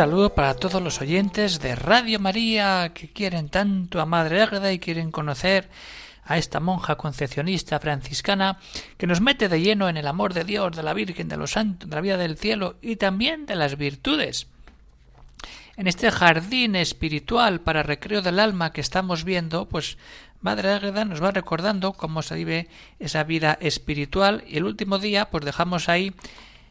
Saludo para todos los oyentes de Radio María que quieren tanto a Madre Ágreda y quieren conocer a esta monja concepcionista franciscana que nos mete de lleno en el amor de Dios, de la Virgen, de los santos, de la vida del cielo y también de las virtudes. En este jardín espiritual para recreo del alma que estamos viendo, pues Madre Ágreda nos va recordando cómo se vive esa vida espiritual y el último día pues dejamos ahí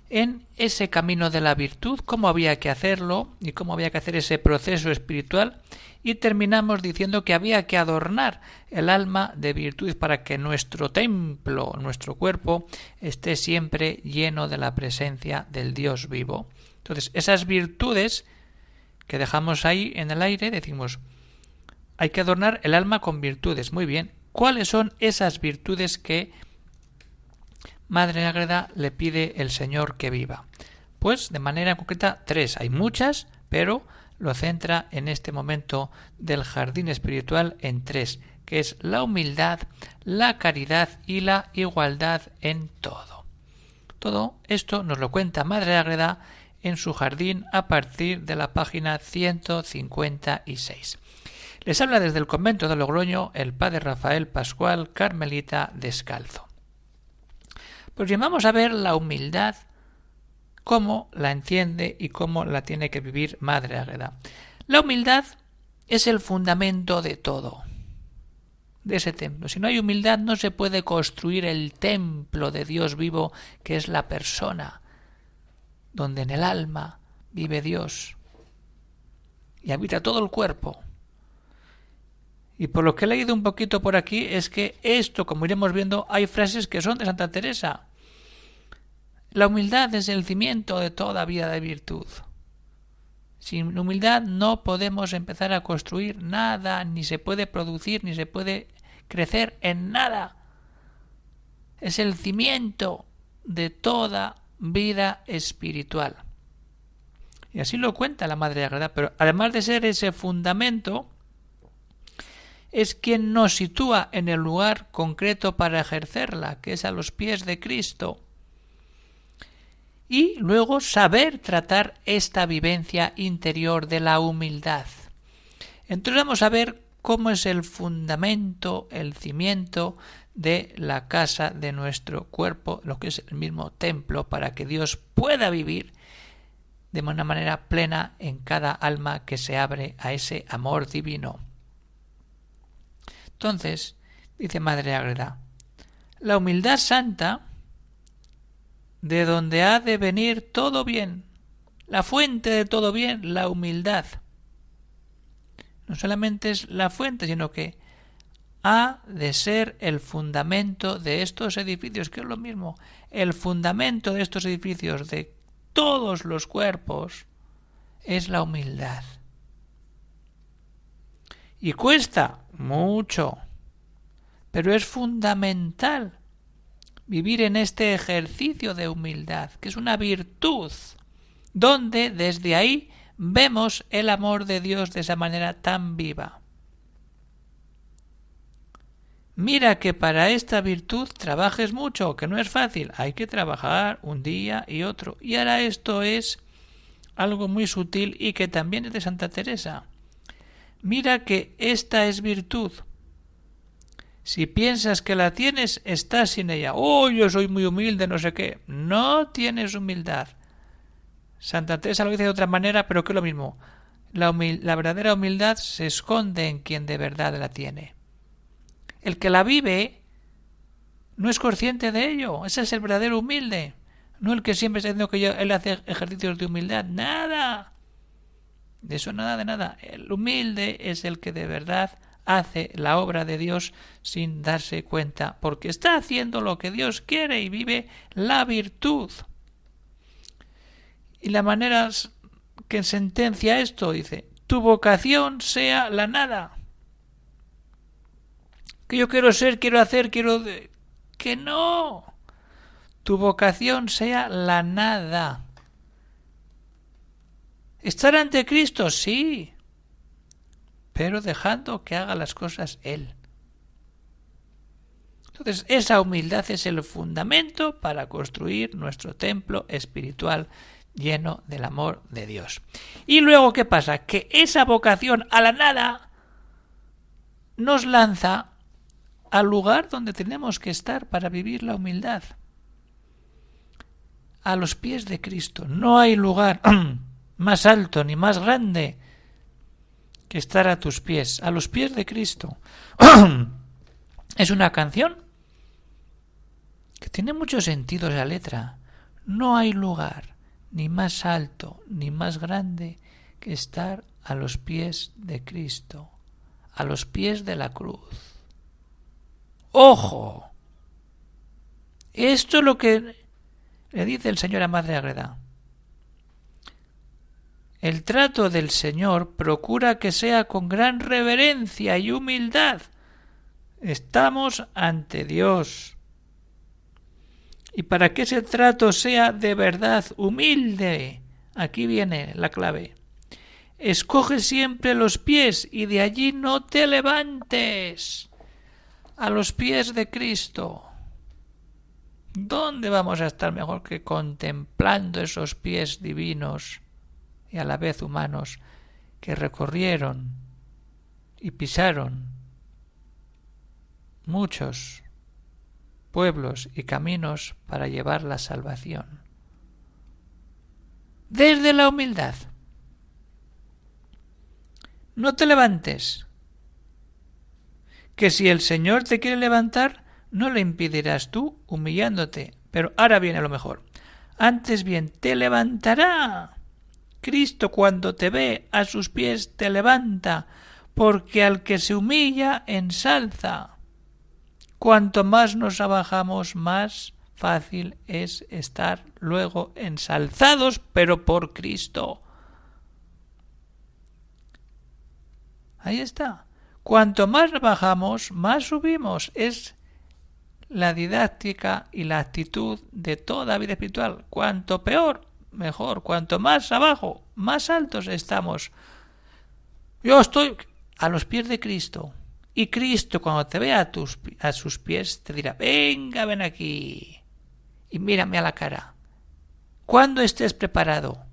en ese camino de la virtud, cómo había que hacerlo y cómo había que hacer ese proceso espiritual y terminamos diciendo que había que adornar el alma de virtud para que nuestro templo, nuestro cuerpo, esté siempre lleno de la presencia del Dios vivo. Entonces, esas virtudes que dejamos ahí en el aire, decimos, hay que adornar el alma con virtudes. Muy bien, ¿cuáles son esas virtudes que Madre Ágreda le pide el Señor que viva? Pues de manera concreta tres. Hay muchas, pero lo centra en este momento del jardín espiritual en tres, que es la humildad, la caridad y la igualdad en todo. Todo esto nos lo cuenta Madre Ágreda en su jardín a partir de la página 156. Les habla desde el convento de Logroño el padre Rafael Pascual Carmelita Descalzo. Pues llamamos a ver la humildad, cómo la entiende y cómo la tiene que vivir Madre Águeda. La humildad es el fundamento de todo, de ese templo. Si no hay humildad no se puede construir el templo de Dios vivo que es la persona, donde en el alma vive Dios y habita todo el cuerpo. Y por lo que he leído un poquito por aquí es que esto, como iremos viendo, hay frases que son de Santa Teresa. La humildad es el cimiento de toda vida de virtud. Sin humildad no podemos empezar a construir nada, ni se puede producir, ni se puede crecer en nada. Es el cimiento de toda vida espiritual. Y así lo cuenta la Madre Agreda, pero además de ser ese fundamento, es quien nos sitúa en el lugar concreto para ejercerla, que es a los pies de Cristo y luego saber tratar esta vivencia interior de la humildad. Entonces vamos a ver cómo es el fundamento, el cimiento de la casa de nuestro cuerpo, lo que es el mismo templo, para que Dios pueda vivir de una manera plena en cada alma que se abre a ese amor divino. Entonces, dice Madre Agreda, la humildad santa de donde ha de venir todo bien, la fuente de todo bien, la humildad. No solamente es la fuente, sino que ha de ser el fundamento de estos edificios, que es lo mismo, el fundamento de estos edificios, de todos los cuerpos, es la humildad. Y cuesta mucho, pero es fundamental vivir en este ejercicio de humildad, que es una virtud, donde desde ahí vemos el amor de Dios de esa manera tan viva. Mira que para esta virtud trabajes mucho, que no es fácil, hay que trabajar un día y otro. Y ahora esto es algo muy sutil y que también es de Santa Teresa. Mira que esta es virtud, si piensas que la tienes, estás sin ella. Oh, yo soy muy humilde, no sé qué. No tienes humildad. Santa Teresa lo dice de otra manera, pero que es lo mismo. La, la verdadera humildad se esconde en quien de verdad la tiene. El que la vive no es consciente de ello. Ese es el verdadero humilde. No el que siempre está diciendo que él hace ejercicios de humildad. Nada. De eso nada, de nada. El humilde es el que de verdad hace la obra de Dios sin darse cuenta, porque está haciendo lo que Dios quiere y vive la virtud. Y la manera que sentencia esto dice, tu vocación sea la nada. Que yo quiero ser, quiero hacer, quiero... Que no. Tu vocación sea la nada. ¿Estar ante Cristo? Sí. Pero dejando que haga las cosas Él. Entonces, esa humildad es el fundamento para construir nuestro templo espiritual lleno del amor de Dios. Y luego, ¿qué pasa? Que esa vocación a la nada nos lanza al lugar donde tenemos que estar para vivir la humildad. A los pies de Cristo. No hay lugar más alto ni más grande que estar a tus pies, a los pies de Cristo. es una canción que tiene mucho sentido esa letra. No hay lugar ni más alto ni más grande que estar a los pies de Cristo, a los pies de la cruz. ¡Ojo! Esto es lo que le dice el Señor a Madre Agreda. El trato del Señor procura que sea con gran reverencia y humildad. Estamos ante Dios y para que ese trato sea de verdad humilde, aquí viene la clave. Escoge siempre los pies y de allí no te levantes. A los pies de Cristo. ¿Dónde vamos a estar mejor que contemplando esos pies divinos y a la vez humanos que recorrieron y pisaron muchos pueblos y caminos para llevar la salvación. Desde la humildad. No te levantes, que si el Señor te quiere levantar, no le impedirás tú humillándote. Pero ahora viene lo mejor. Antes bien, te levantará. Cristo cuando te ve a sus pies te levanta, porque al que se humilla ensalza. Cuanto más nos abajamos, más fácil es estar luego ensalzados, pero por Cristo. Ahí está. Cuanto más bajamos, más subimos. Es la didáctica y la actitud de toda vida espiritual. Cuanto peor, mejor. Cuanto más abajo, más altos estamos. Yo estoy a los pies de Cristo. Y Cristo, cuando te vea a, tus, a sus pies, te dirá, venga, ven aquí y mírame a la cara. Cuando estés preparado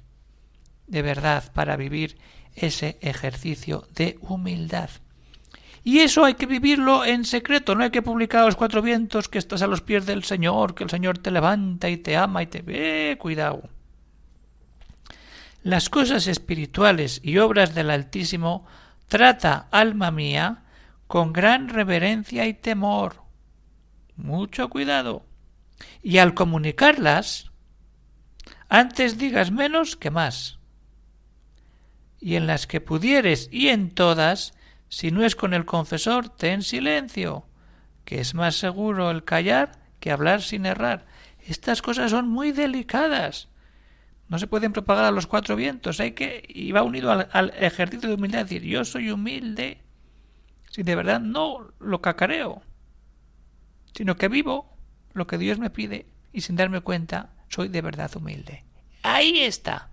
de verdad para vivir ese ejercicio de humildad. Y eso hay que vivirlo en secreto, no hay que publicar a los cuatro vientos que estás a los pies del Señor, que el Señor te levanta y te ama y te ve. cuidado. Las cosas espirituales y obras del Altísimo trata, alma mía, con gran reverencia y temor. Mucho cuidado. Y al comunicarlas, antes digas menos que más. Y en las que pudieres y en todas, si no es con el confesor, ten silencio, que es más seguro el callar que hablar sin errar. Estas cosas son muy delicadas. No se pueden propagar a los cuatro vientos. Hay que y va unido al, ejercicio de humildad, decir yo soy humilde si de verdad no lo cacareo, sino que vivo lo que Dios me pide y sin darme cuenta soy de verdad humilde. Ahí está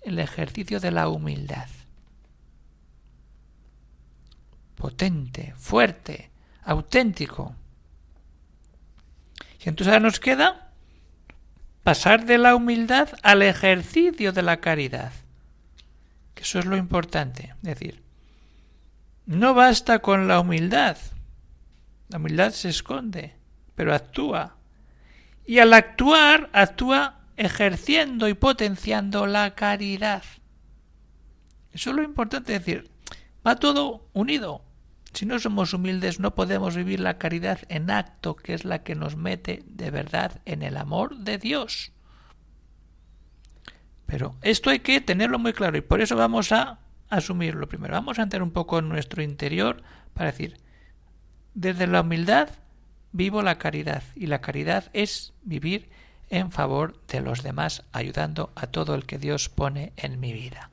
el ejercicio de la humildad. Potente, fuerte, auténtico. Y entonces ahora nos queda pasar de la humildad al ejercicio de la caridad. Que eso es lo importante. Es decir, no basta con la humildad. La humildad se esconde, pero actúa. Y al actuar, actúa ejerciendo y potenciando la caridad. Eso es lo importante decir. Va todo unido. Si no somos humildes no podemos vivir la caridad en acto, que es la que nos mete de verdad en el amor de Dios. Pero esto hay que tenerlo muy claro y por eso vamos a asumirlo primero. Vamos a entrar un poco en nuestro interior para decir, desde la humildad vivo la caridad y la caridad es vivir en favor de los demás, ayudando a todo el que Dios pone en mi vida.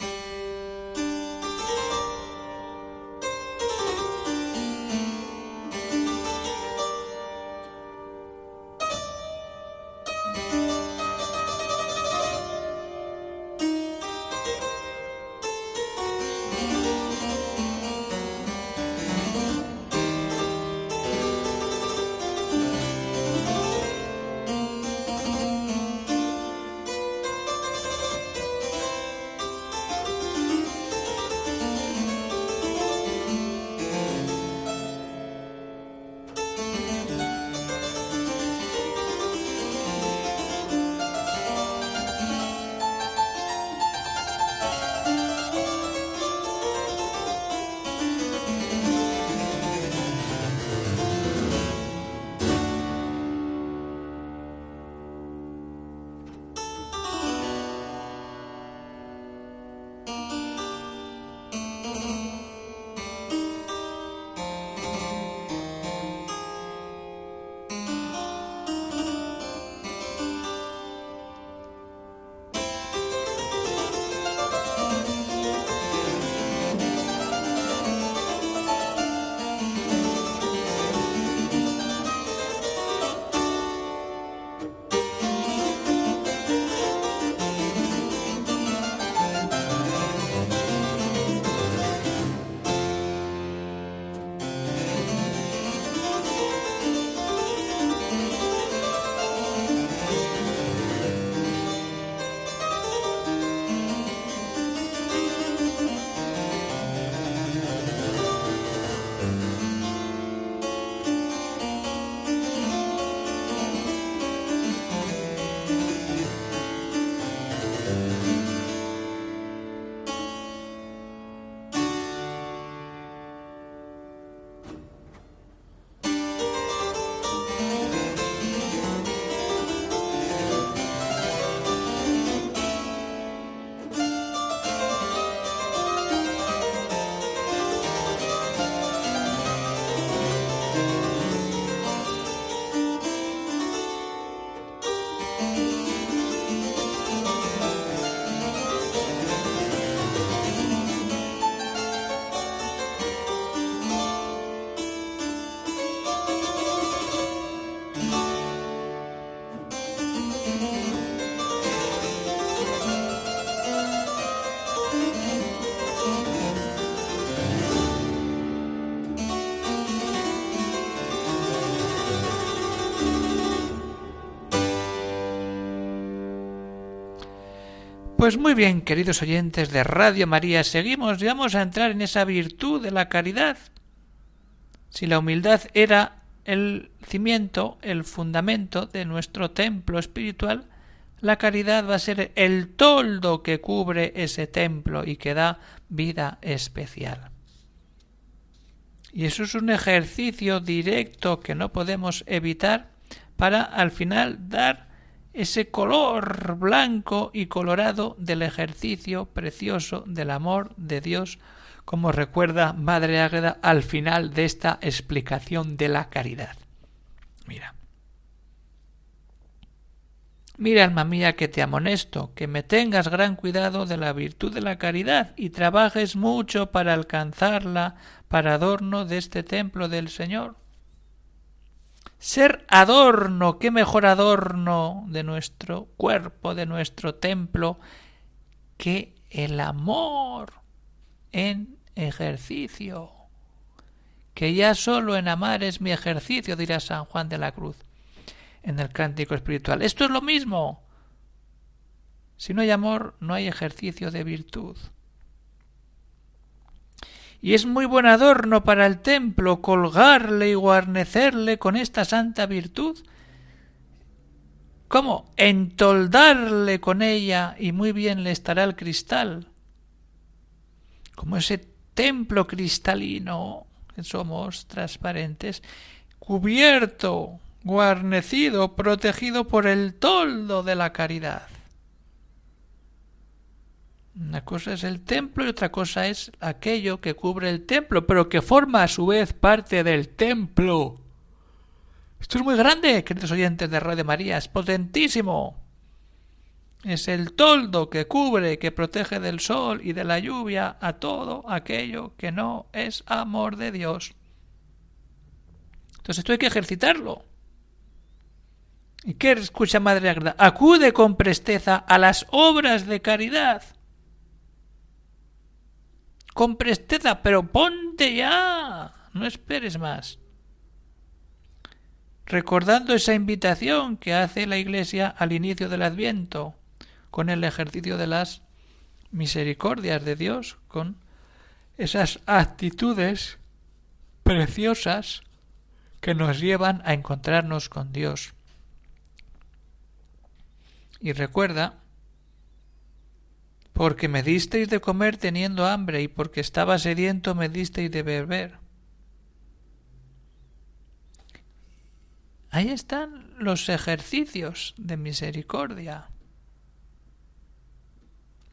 Pues muy bien, queridos oyentes de Radio María, seguimos y vamos a entrar en esa virtud de la caridad. Si la humildad era el cimiento, el fundamento de nuestro templo espiritual, la caridad va a ser el toldo que cubre ese templo y que da vida especial. Y eso es un ejercicio directo que no podemos evitar para al final dar ese color blanco y colorado del ejercicio precioso del amor de Dios, como recuerda Madre Ágreda al final de esta explicación de la caridad. Mira. Mira, alma mía, que te amonesto, que me tengas gran cuidado de la virtud de la caridad y trabajes mucho para alcanzarla para adorno de este templo del Señor ser adorno, qué mejor adorno de nuestro cuerpo, de nuestro templo, que el amor en ejercicio. Que ya solo en amar es mi ejercicio, dirá San Juan de la Cruz en el cántico espiritual. Esto es lo mismo. Si no hay amor, no hay ejercicio de virtud y es muy buen adorno para el templo colgarle y guarnecerle con esta santa virtud. ¿Cómo? Entoldarle con ella y muy bien le estará el cristal. Como ese templo cristalino que somos transparentes, cubierto, guarnecido, protegido por el toldo de la caridad. Una cosa es el templo y otra cosa es aquello que cubre el templo, pero que forma a su vez parte del templo. Esto es muy grande, queridos oyentes de Radio María, es potentísimo. Es el toldo que cubre, que protege del sol y de la lluvia a todo aquello que no es amor de Dios. Entonces esto hay que ejercitarlo. ¿Y qué escucha Madre Agreda? Acude con presteza a las obras de caridad con presteza, pero ponte ya, no esperes más. Recordando esa invitación que hace la Iglesia al inicio del Adviento, con el ejercicio de las misericordias de Dios, con esas actitudes preciosas que nos llevan a encontrarnos con Dios. Y recuerda porque me disteis de comer teniendo hambre, y porque estaba sediento me disteis de beber. Ahí están los ejercicios de misericordia.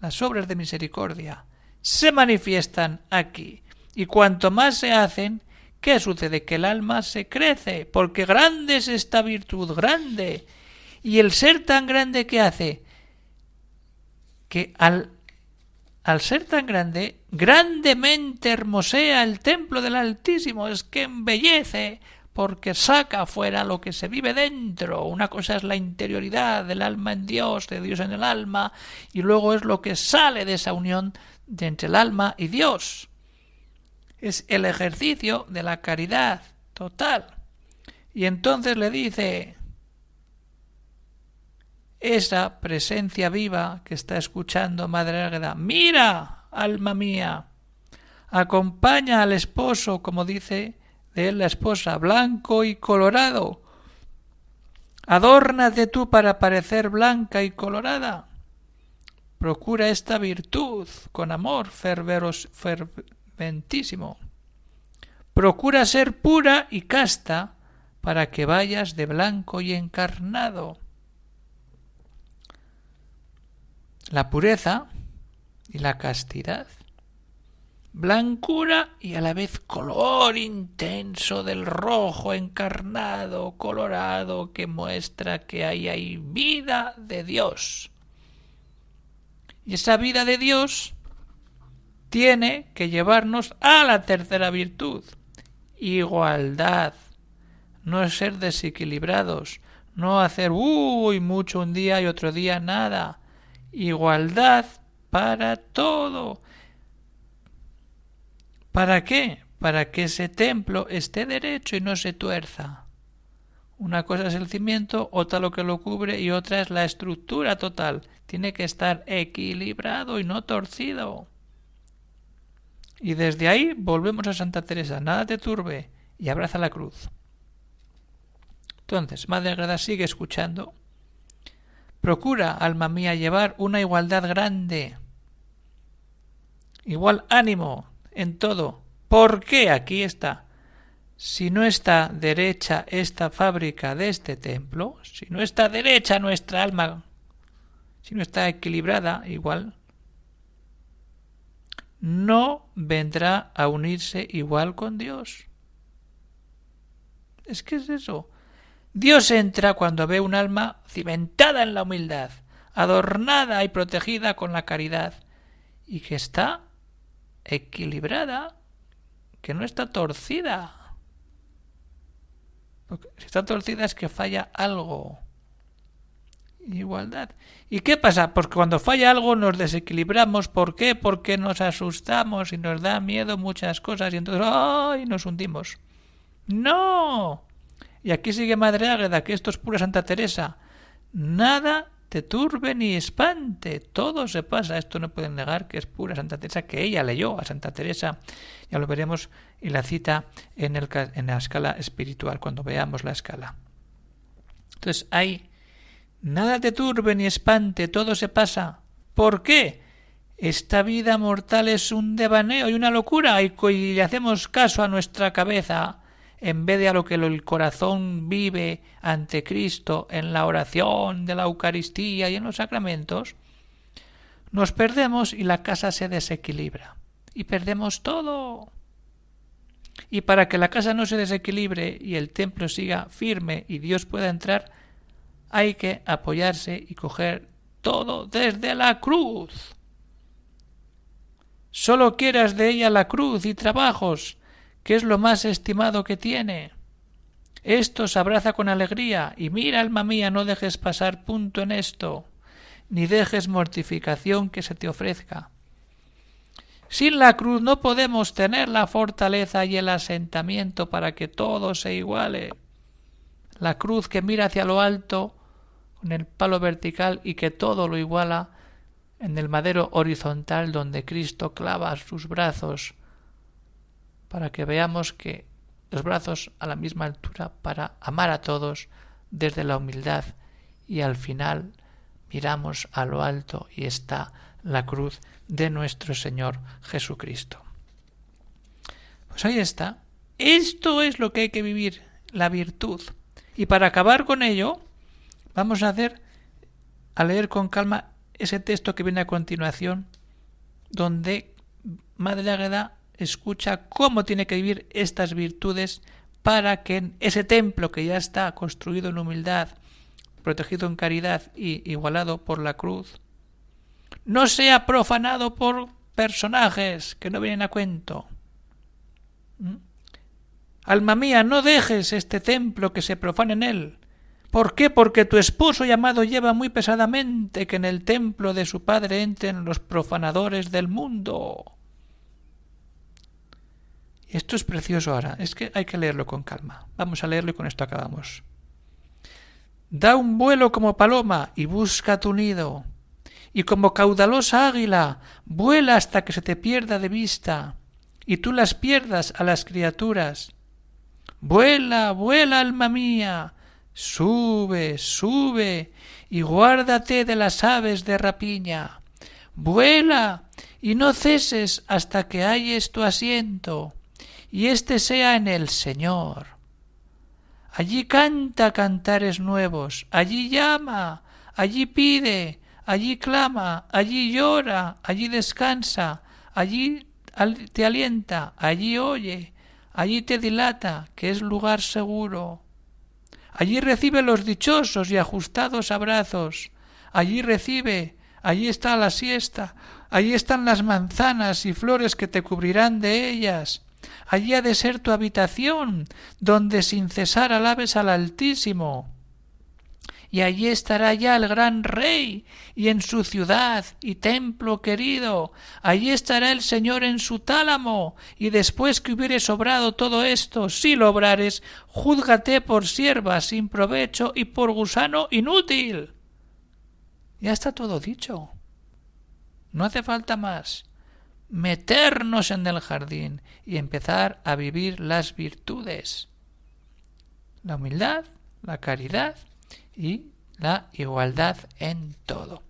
Las obras de misericordia se manifiestan aquí. Y cuanto más se hacen, ¿qué sucede? Que el alma se crece, porque grande es esta virtud, grande. Y el ser tan grande que hace, que al, al ser tan grande, grandemente hermosea el templo del Altísimo, es que embellece, porque saca fuera lo que se vive dentro. Una cosa es la interioridad del alma en Dios, de Dios en el alma, y luego es lo que sale de esa unión de entre el alma y Dios. Es el ejercicio de la caridad total. Y entonces le dice, esa presencia viva que está escuchando Madre Águeda. Mira, alma mía, acompaña al esposo, como dice de él la esposa, blanco y colorado. Adórnate tú para parecer blanca y colorada. Procura esta virtud con amor ferveros, ferventísimo. Procura ser pura y casta para que vayas de blanco y encarnado. La pureza y la castidad, blancura y a la vez color intenso del rojo encarnado, colorado, que muestra que ahí hay vida de Dios. Y esa vida de Dios tiene que llevarnos a la tercera virtud, igualdad, no ser desequilibrados, no hacer uy mucho un día y otro día nada, igualdad para todo. ¿Para qué? Para que ese templo esté derecho y no se tuerza. Una cosa es el cimiento, otra lo que lo cubre y otra es la estructura total. Tiene que estar equilibrado y no torcido. Y desde ahí volvemos a Santa Teresa. Nada te turbe y abraza la cruz. Entonces, Madre Agreda sigue escuchando. Procura, alma mía, llevar una igualdad grande. Igual ánimo en todo. ¿Por qué? Aquí está. Si no está derecha esta fábrica de este templo, si no está derecha nuestra alma, si no está equilibrada, igual, no vendrá a unirse igual con Dios. Es que es eso. Dios entra cuando ve un alma cimentada en la humildad, adornada y protegida con la caridad, y que está equilibrada, que no está torcida. si está torcida es que falla algo. Igualdad. ¿Y qué pasa? Porque cuando falla algo nos desequilibramos. ¿Por qué? Porque nos asustamos y nos da miedo muchas cosas y entonces ¡ay! nos hundimos. ¡No! Y aquí sigue Madre Águeda, que esto es pura Santa Teresa. Nada te turbe ni espante, todo se pasa. Esto no pueden negar que es pura Santa Teresa, que ella leyó a Santa Teresa. Ya lo veremos y la cita en, el, en la escala espiritual, cuando veamos la escala. Entonces, hay nada te turbe ni espante, todo se pasa. ¿Por qué? Esta vida mortal es un devaneo y una locura y, y le hacemos caso a nuestra cabeza en vez de a lo que el corazón vive ante Cristo en la oración de la Eucaristía y en los sacramentos, nos perdemos y la casa se desequilibra. Y perdemos todo. Y para que la casa no se desequilibre y el templo siga firme y Dios pueda entrar, hay que apoyarse y coger todo desde la cruz. Solo quieras de ella la cruz y trabajos, que es lo más estimado que tiene. Esto se abraza con alegría, y mira, alma mía, no dejes pasar punto en esto, ni dejes mortificación que se te ofrezca. Sin la cruz no podemos tener la fortaleza y el asentamiento para que todo se iguale. La cruz que mira hacia lo alto, con el palo vertical y que todo lo iguala, en el madero horizontal donde Cristo clava sus brazos para que veamos que los brazos a la misma altura para amar a todos desde la humildad y al final miramos a lo alto y está la cruz de nuestro Señor Jesucristo. Pues ahí está. Esto es lo que hay que vivir, la virtud. Y para acabar con ello, vamos a hacer a leer con calma ese texto que viene a continuación, donde Madre Águeda escucha cómo tiene que vivir estas virtudes para que en ese templo que ya está construido en humildad, protegido en caridad y igualado por la cruz, no sea profanado por personajes que no vienen a cuento. ¿Mm? Alma mía, no dejes este templo que se profane en él. ¿Por qué? Porque tu esposo llamado lleva muy pesadamente que en el templo de su padre entren los profanadores del mundo. Esto es precioso ahora, es que hay que leerlo con calma. Vamos a leerlo y con esto acabamos. Da un vuelo como paloma y busca tu nido, y como caudalosa águila vuela hasta que se te pierda de vista, y tú las pierdas a las criaturas. Vuela, vuela, alma mía, sube, sube, y guárdate de las aves de rapiña. Vuela, y no ceses hasta que halles tu asiento y éste sea en el Señor. Allí canta cantares nuevos, allí llama, allí pide, allí clama, allí llora, allí descansa, allí te alienta, allí oye, allí te dilata, que es lugar seguro. Allí recibe los dichosos y ajustados abrazos, allí recibe, allí está la siesta, allí están las manzanas y flores que te cubrirán de ellas, Allí ha de ser tu habitación, donde sin cesar alabes al Altísimo. y allí estará ya el gran rey, y en su ciudad y templo querido, allí estará el Señor en su tálamo, y después que hubiere sobrado todo esto, si lo obrares, júzgate por sierva sin provecho y por gusano inútil. Ya está todo dicho. No hace falta más meternos en el jardín y empezar a vivir las virtudes. La humildad, la caridad y la igualdad en todo.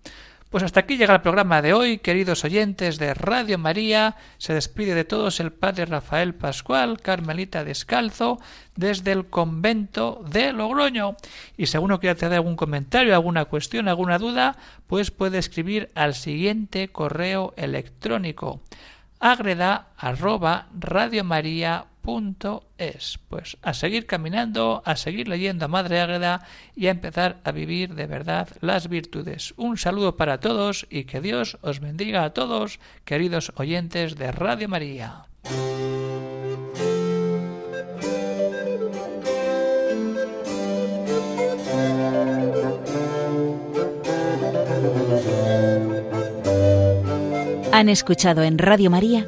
Pues hasta aquí llega el programa de hoy, queridos oyentes de Radio María. Se despide de todos el padre Rafael Pascual, Carmelita Descalzo, desde el convento de Logroño. Y si alguno quiere hacer algún comentario, alguna cuestión, alguna duda, pues puede escribir al siguiente correo electrónico agreda arroba es. Pues a seguir caminando, a seguir leyendo a Madre Ágreda y a empezar a vivir de verdad las virtudes. Un saludo para todos y que Dios os bendiga a todos, queridos oyentes de Radio María. Han escuchado en Radio María